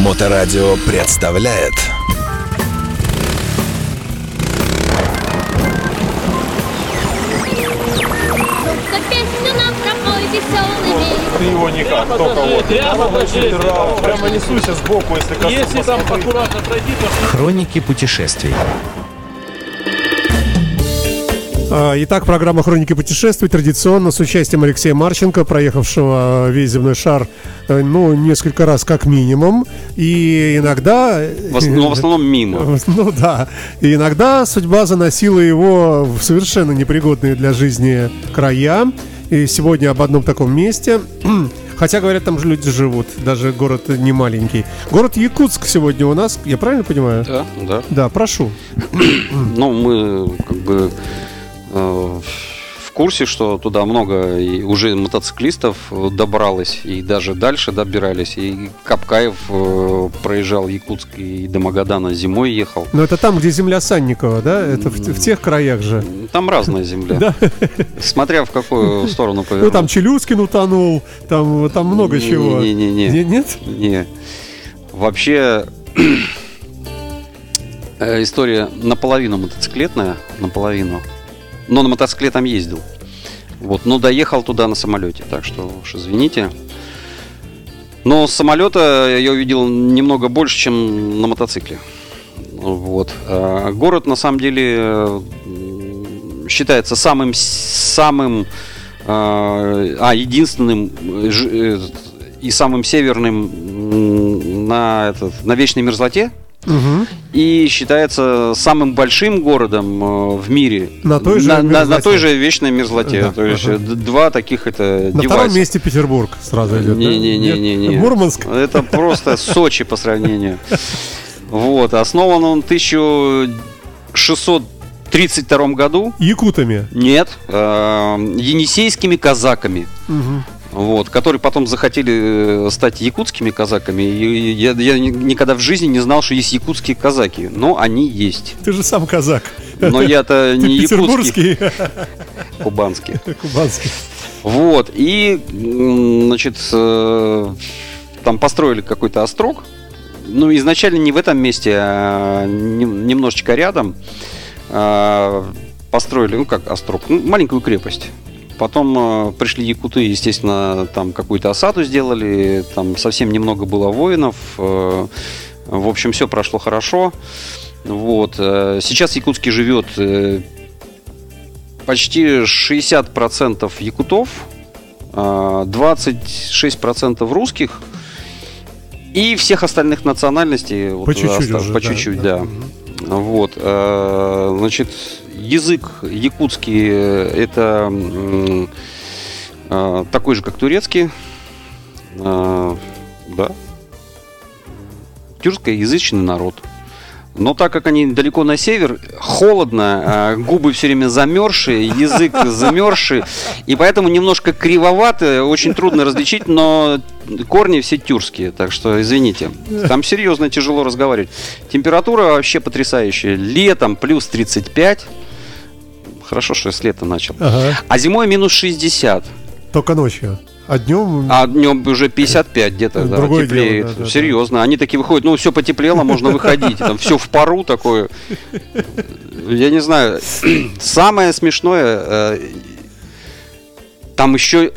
Моторадио представляет Ты его никак, только вот. Прямо пойди. Прямо несуйся сбоку, если. Если там аккуратно пройти, то Хроники путешествий. А, Итак, программа «Хроники путешествий» традиционно с участием Алексея Марченко, проехавшего весь земной шар, э, ну, несколько раз как минимум. И иногда... В ос- но в основном мимо. Ну да. И иногда судьба заносила его в совершенно непригодные для жизни края. И сегодня об одном таком месте. Хотя, говорят, там же люди живут. Даже город не маленький. Город Якутск сегодня у нас. Я правильно понимаю? Да, да. Да, прошу. Ну, мы как бы э, в курсе, что туда много уже мотоциклистов добралось, и даже дальше добирались. И Капкаев э, проезжал Якутск и до Магадана зимой ехал. Но это там, где земля Санникова, да? Это в, в тех краях же. Там разная земля. Да. Смотря в какую сторону Ну, повернуть. там Челюскин утонул, там, там много Не- чего. не-не-не. Не- Нет? Не. Вообще э, история наполовину мотоциклетная, наполовину. Но на мотоцикле там ездил. Вот, но доехал туда на самолете, так что уж извините. Но с самолета я увидел немного больше, чем на мотоцикле. Вот. А Город на самом деле считается самым самым а, а, единственным э, э, и самым северным на этот на вечной мерзлоте Мгм. и считается самым большим городом э, в мире На той же на, на- на той же вечной мерзлоте. Да, То есть ага. э, два таких это На девайса. втором месте Петербург сразу идет. Не-не-не-не. Мурманск. Это просто Сочи по сравнению. Вот. Основан он в 1632 году. Якутами. Нет. э, енисейскими казаками. Мгм. Вот, которые потом захотели э, стать якутскими казаками. И я, я ни- никогда в жизни не знал, что есть якутские казаки. Но они есть. Ты же сам казак. Но я-то не якутский, кубанский. кубанский. Вот, и, значит, э, там построили какой-то острог. Ну, изначально не в этом месте, а нем- немножечко рядом. А, Построили, ну, как острог, ну, маленькую крепость. Потом э, пришли якуты, естественно, там какую-то осаду сделали, там совсем немного было воинов. э, В общем, все прошло хорошо. Вот. э, Сейчас в Якутске живет почти 60% якутов, а, 26% русских и всех остальных национальностей. вот По чуть-чуть оста- уже, По да, чуть-чуть, да. да. Вот. э, Значит, язык якутский э, это э, такой же, как турецкий. Э, Да. Тюркскоязычный народ. Но так как они далеко на север, холодно, а, губы все время замерзшие, язык замерзший, и поэтому немножко кривовато, очень трудно различить, но корни все тюркские, так что извините. Там серьезно тяжело разговаривать. Температура вообще потрясающая. Летом плюс 35. Хорошо, что я с лета начал. Ага. А зимой минус 60. Только ночью. А днем... А днем уже 55 где-то, да, Другое теплеет. дело, да, да, Серьезно. Они такие выходят, ну, все потеплело, можно выходить. Там все в пару такое. Я не знаю. Самое смешное, э, там еще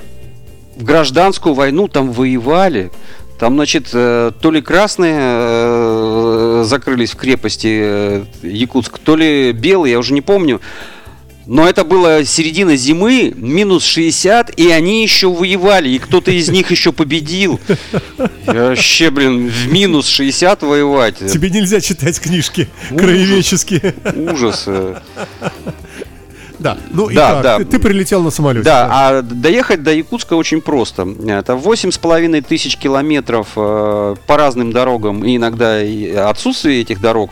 в гражданскую войну там воевали. Там, значит, э, то ли красные э, закрылись в крепости Якутск, то ли белые, я уже не помню. Но это было середина зимы, минус 60, и они еще воевали, и кто-то из них еще победил. Я вообще, блин, в минус 60 воевать. Тебе нельзя читать книжки Ужас. краеведческие. Ужас. Да, ну и Да, так, да. Ты, ты прилетел на самолете. Да, а доехать до Якутска очень просто. Это восемь с половиной тысяч километров э, по разным дорогам, и иногда и отсутствие этих дорог.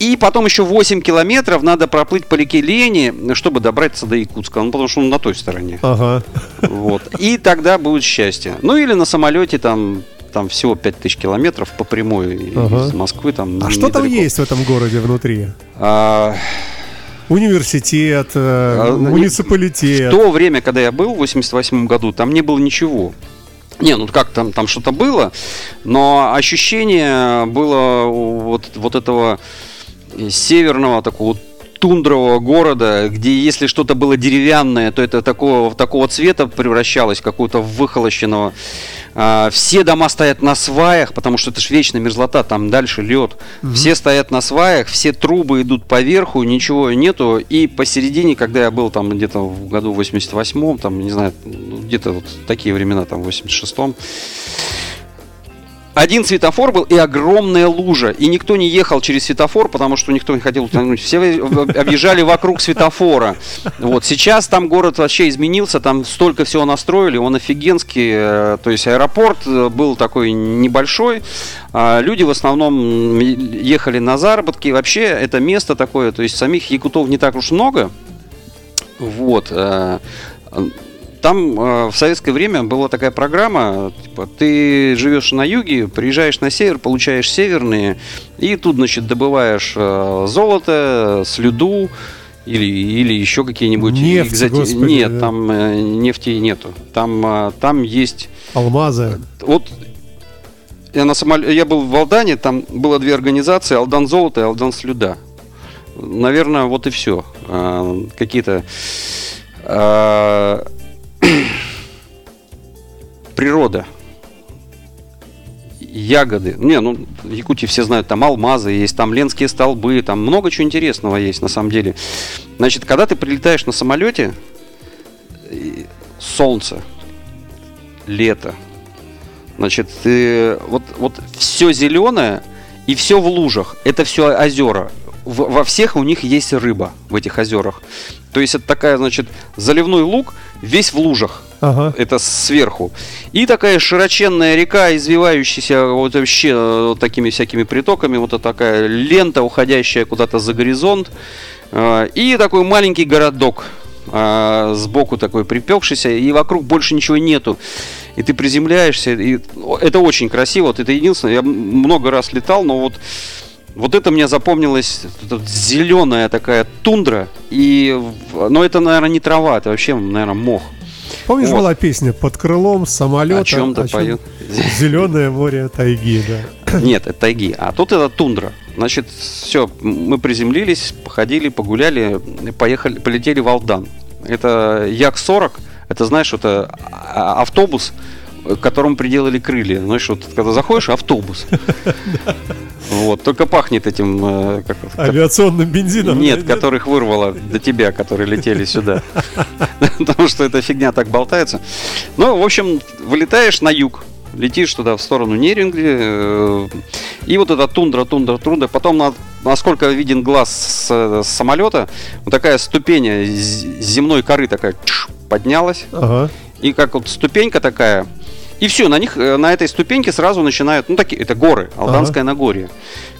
И потом еще 8 километров надо проплыть по реке Лени, чтобы добраться до Якутска. Ну, потому что он на той стороне. Ага. Вот. И тогда будет счастье. Ну, или на самолете там там всего 5000 километров по прямой из Ага. Москвы. Там А что там есть в этом городе внутри? А, Университет, э, А, ну, муниципалитет. В то время, когда я был в 88 году, там не было ничего. Не, ну как там, там что-то было, но ощущение было вот, вот этого северного такого тундрового города, где если что-то было деревянное, то это такого, такого цвета превращалось, какого-то выхолощенного. А, все дома стоят на сваях, потому что это же вечная мерзлота, там дальше лед. Все стоят на сваях, все трубы идут поверху, ничего нету. И посередине, когда я был там где-то в году 88-м, там, не знаю, ну, где-то вот такие времена, там, в 86-м, один светофор был и огромная лужа. И никто не ехал через светофор, потому что никто не хотел утонуть. Все объезжали вокруг светофора. Вот. Сейчас там город вообще изменился, там столько всего настроили, он офигенский. э, То есть аэропорт э, был такой небольшой. а Люди в основном ехали на заработки. Вообще это место такое, то есть самих якутов не так уж много. Вот. Э, Там э, в советское время была такая программа, типа, ты живешь на юге, приезжаешь на север, получаешь северные, и тут, значит, добываешь э, золото, слюду, или, или еще какие-нибудь Нефть, господи, Нет, да. там э, нефти нету. Там, э, там есть Алмазы. вот я, на самол- я был в Алдане, там было две организации, Алдан Золото и Алдан Слюда. Наверное, вот и все. какие-то а, природа. Ягоды. Не, ну, в Якутии все знают, там алмазы есть, там ленские столбы, там много чего интересного есть на самом деле. Значит, когда ты прилетаешь на самолете, солнце, лето, Значит, ты, вот, вот все зеленое и все в лужах. Это все озера. В- во всех у них есть рыба в этих озерах. То есть это такая, значит, заливной луг весь в лужах. Ага. Это сверху. И такая широченная река, извивающаяся вот вообще э, вот такими всякими притоками. Вот такая лента, уходящая куда-то за горизонт. Э, И такой маленький городок э, сбоку такой припекшийся, и вокруг больше ничего нету. И ты приземляешься, и это очень красиво. Вот это единственное, я много раз летал, но вот вот это мне запомнилось, зеленая такая тундра, и, но это, наверное, не трава, это вообще, наверное, мох. Помнишь, Вот. была песня «Под крылом самолета»? О чем-то поет. Зеленое море тайги, да. Нет, это тайги. А тут это тундра. Значит, все, мы приземлились, походили, погуляли, поехали, полетели в Алдан. Это Як-40, это, знаешь, это а- автобус, к которому приделали крылья. Знаешь, вот когда заходишь, автобус. Вот, только пахнет этим, э, как, Авиационным бензином. нет, которых вырвало до тебя, которые летели сюда. Потому что эта фигня так болтается. Ну, в общем, вылетаешь на юг, летишь туда в сторону Неринги, э, и вот эта тундра, тундра, тундра. Потом, на- насколько виден глаз с, с самолета, вот такая ступень земной коры такая чш, поднялась. Ага. И как вот ступенька такая. И все, на них, э, на этой ступеньке сразу начинают, ну такие, это горы, Алданское Нагорье.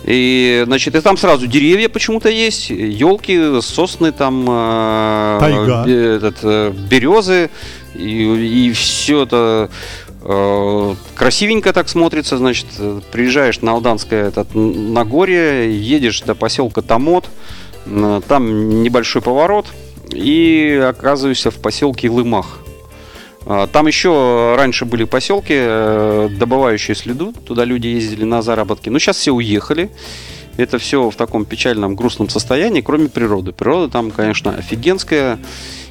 И, значит, и там сразу деревья почему-то есть, елки, сосны там, э, Тайга. бе- этот, э, березы, и, и все это э, красивенько так смотрится, значит, э, приезжаешь на Алданское этот, Нагорье, едешь до поселка Тамот, там небольшой поворот, и оказываешься в поселке Лымах. А, Там еще раньше были поселки, э, добывающие следу. Туда люди ездили на заработки. Но сейчас все уехали. Это все в таком печальном, грустном состоянии, кроме природы. Природа там, конечно, офигенская.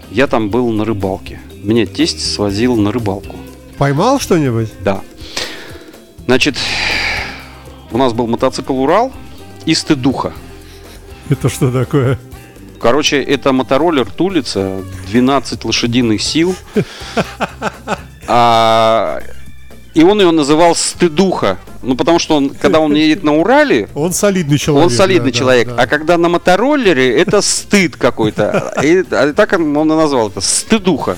Я там был на рыбалке. Меня тесть свозил на рыбалку. Поймал что-нибудь? Да. Значит, у нас был мотоцикл Урал и стыдуха. Это что такое? Короче, это мотороллер Тулица, 12 лошадиных сил. А, и он ее называл стыдуха. Ну, потому что он, когда он едет на Урале, Он солидный человек. он солидный да, человек. да, да. А когда на мотороллере, это стыд какой-то. И, а так он он и назвал это стыдуха.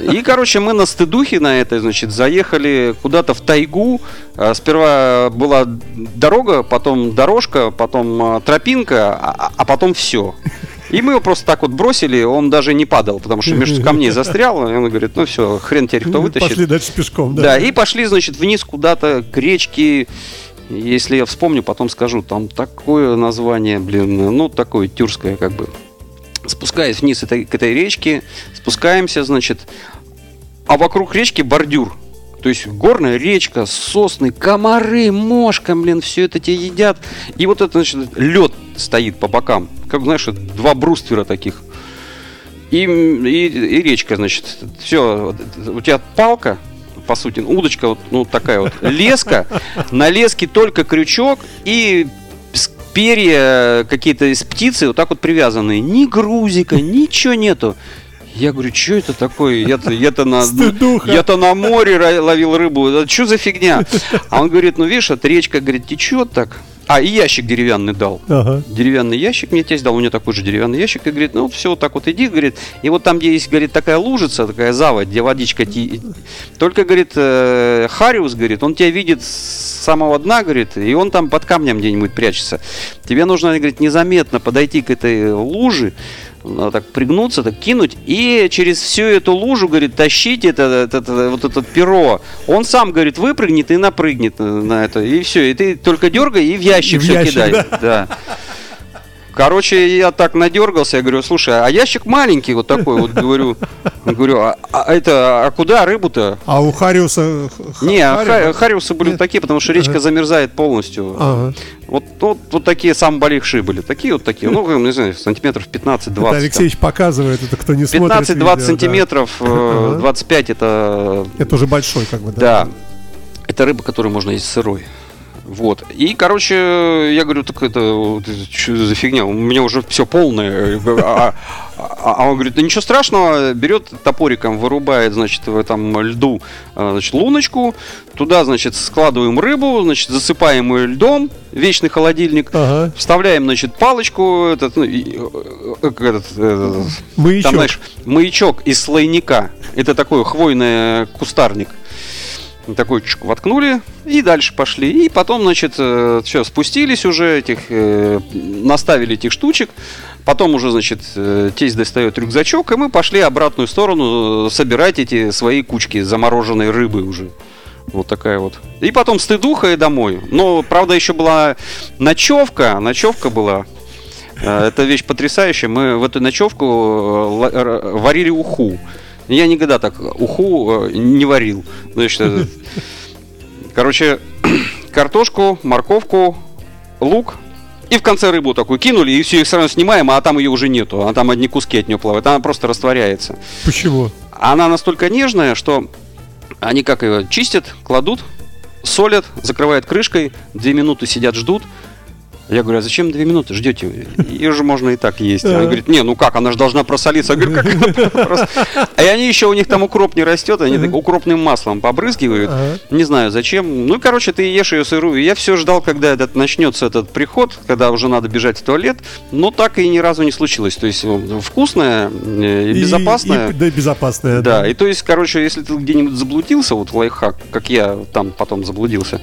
И, короче, мы на стыдухе на этой, значит, заехали куда-то в тайгу. А, Сперва была дорога, потом дорожка, потом а, тропинка, а, а потом все. И мы его просто так вот бросили, он даже не падал, потому что между камней застрял. И он говорит, ну все, хрен теперь кто вытащит. Пошли дальше пешком, да. Да, и пошли, значит, вниз куда-то к речке. Если я вспомню, потом скажу. Там такое название, блин, ну, такое тюркское, как бы. Спускаясь вниз этой, к этой речке, спускаемся, значит, а вокруг речки бордюр. То есть горная речка, сосны, комары, мошка, блин, все это тебе едят. И вот это, значит, лед стоит по бокам. Как, знаешь, два бруствера таких. И, и, и речка, значит, все, у тебя палка, по сути, удочка вот ну, такая вот, леска, на леске только крючок и перья какие-то из птицы вот так вот привязанные. Ни грузика, ничего нету. Я говорю, что это такое? Я-то, я-то, на, я-то на море ловил рыбу. Что за фигня? А он говорит, ну видишь, эта речка, говорит, течет так. А, и ящик деревянный дал Ага. деревянный ящик мне тесть дал, у меня такой же деревянный ящик, и говорит, ну все, вот так вот иди, говорит, и вот там, где есть, говорит, такая лужица, такая заводь, где водичка, ти- только, говорит, э, Хариус, говорит, он тебя видит с самого дна, говорит, и он там под камнем где-нибудь прячется. Тебе нужно, говорит, незаметно подойти к этой луже, ну, так пригнуться, так кинуть, и через всю эту лужу, говорит, тащить это, это- это- вот это перо. Он сам, говорит, выпрыгнет и напрыгнет на- на это, и все. И ты только дергай и в ящик в все ящик, кидай. да. Да. Короче, я так надергался, я говорю, слушай, а ящик маленький вот такой, вот говорю, говорю, а, а это, а куда рыбу-то? А у Хариуса... Не, а Хари- ха- хариусы были Нет. такие, потому что речка замерзает полностью. Ага. Вот, вот, вот такие самые большие были. Такие вот такие. Ну, не знаю, сантиметров 15-20. Это Алексеевич показывает, это кто не смотрит 15-20 видео, да. сантиметров, э, Ага. 25 это Это уже большой, как бы, да? да. Это рыба, которую можно есть сырой. Вот. И, короче, я говорю, так это что за фигня? У меня уже все полное. А, а- а он говорит, да ничего страшного, берет топориком, вырубает, значит, в этом льду, а, значит, луночку, туда, значит, складываем рыбу, значит, засыпаем ее льдом, вечный холодильник, Ага. вставляем, значит, палочку, этот, ну, и, э, э, этот, э, Маячок. там, знаешь, маячок из слойника. Это такой хвойный кустарник. Такой чук, воткнули и дальше пошли. И потом, значит, все, спустились уже, этих, э, наставили этих штучек. Потом уже, значит, э, тесть достает рюкзачок, и мы пошли обратную сторону э, собирать эти свои кучки замороженной рыбы уже. Вот такая вот. И потом стыдуха и домой. Но, правда, еще была ночевка. Ночевка была. Э, Это вещь потрясающая. Мы в эту ночевку э, варили уху. Я никогда так уху э, не варил. Значит, э, короче, картошку, морковку, лук. И в конце рыбу такую кинули, и все, их сразу снимаем, а там ее уже нету. А там одни куски от нее плавают. Она просто растворяется. Почему? Она настолько нежная, что они как ее чистят, кладут, солят, закрывают крышкой, две минуты сидят, ждут. Я говорю, а зачем две минуты ждете? Ее же можно и так есть. Она говорит, не, ну как, она же должна просолиться. Я говорю, как прос- А и они еще, у них там укроп не растет, они так укропным маслом побрызгивают. Не знаю зачем. Ну, короче, ты ешь ее сырую. Я все ждал, когда этот начнется этот приход, когда уже надо бежать в туалет. Но так и ни разу не случилось. То есть э, вкусная, э, и безопасная. и- да, безопасная, Да, и то есть, короче, если ты где-нибудь заблудился, вот лайфхак, как я там потом заблудился,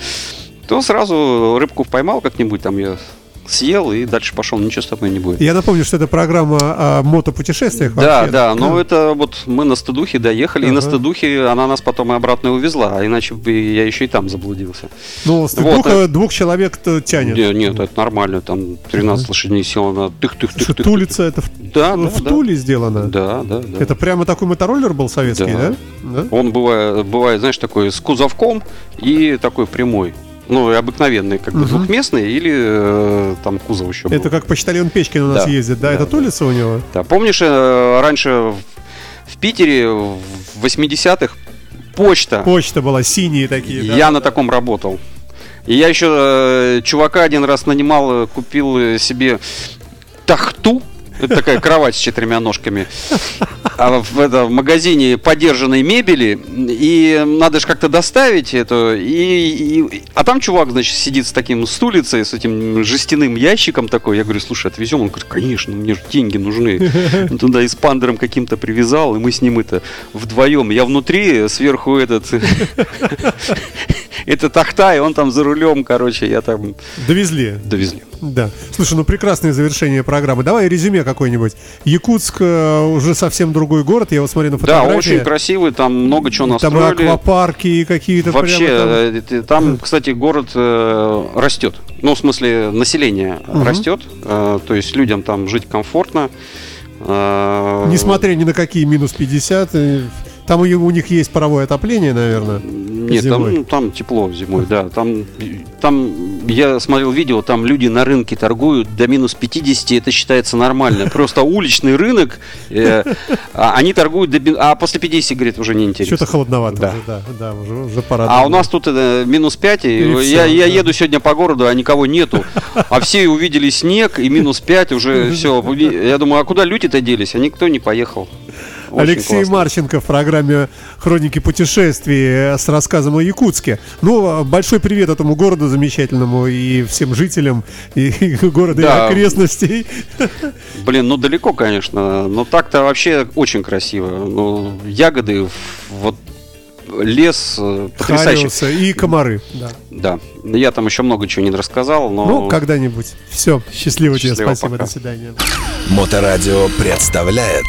то сразу рыбку поймал как-нибудь, там ее съел и дальше пошел, ничего с тобой не будет. Я напомню, что это программа о мотопутешествиях Да, вообще. да, но это вот мы на стыдухе доехали, и на стыдухе она нас потом и обратно увезла, а иначе бы я еще и там заблудился. Ну, стыдуха Вот, двух человек-то тянет. Не, нет, это нормально, там 13 лошадиных сил, она тых-тых-тых-тых. Тулица это в, Да, да, в да. Туле сделано. Да, да, да. Это прямо такой мотороллер был советский, да? Да. Да? Он бывает, бывает, знаешь, такой с кузовком и такой прямой. Ну, и обыкновенный, как бы Мгм. двухместный, или э, там кузов еще был. Это как почтальон Печкин у нас Да. ездит, да? Да, это да. Тулица у него? Да, помнишь, э, раньше в, Питере в 80-х почта, Почта была, синие такие. да? я на таком работал. И я еще э, чувака один раз нанимал, э, купил э, себе тахту. Это такая кровать с четырьмя ножками. А в, это, в магазине подержанной мебели. И надо же как-то доставить это. И, и- а там чувак, значит, сидит с таким стулицей, с этим жестяным ящиком такой. Я говорю, слушай, отвезем? Он говорит, конечно, мне же деньги нужны. Он Туда и с пандером каким-то привязал, и мы с ним это вдвоем. Я внутри, сверху этот это тахта, и он там за рулем, короче, я там Довезли. довезли. Да. Слушай, ну прекрасное завершение программы. Давай резюме какое-нибудь. Якутск э, уже совсем другой город. Я вот смотрю на Да, фотографии. очень красивый, там много чего Там и настроили. аквапарки и какие-то Вообще, там. э, там, кстати, город э, растет. Ну, в смысле, население растет. э, то есть людям там жить комфортно. Несмотря ни на какие минус 50, э, Там у, у них есть паровое отопление, наверное. Нет, зимой. там, ну, там тепло зимой, да. Там, там я смотрел видео, там люди на рынке торгуют до минус 50, это считается нормально. Просто уличный рынок, э, а они торгуют до а после 50, говорит, уже неинтересно. Что-то холодновато Да. уже, да, да, уже, уже пора. А у нас тут э, минус 5, и И я, всё, я да. еду сегодня по городу, а никого нету. А все увидели снег и минус 5 уже все. Я думаю, а куда люди-то делись? А никто не поехал. Алексей классно. Марченко в программе «Хроники путешествий» с рассказом о Якутске. Ну, э, большой привет этому городу замечательному и всем жителям и, и города и Да. окрестностей. Блин, ну далеко, конечно. Но так-то вообще очень красиво. Ну, ягоды, вот лес э, потрясающий. Хариусы и комары. Да. Да. Я там еще много чего не рассказал, но... Ну, когда-нибудь. Все, счастливо тебе, Счастливо, спасибо, пока. до свидания. Моторадио представляет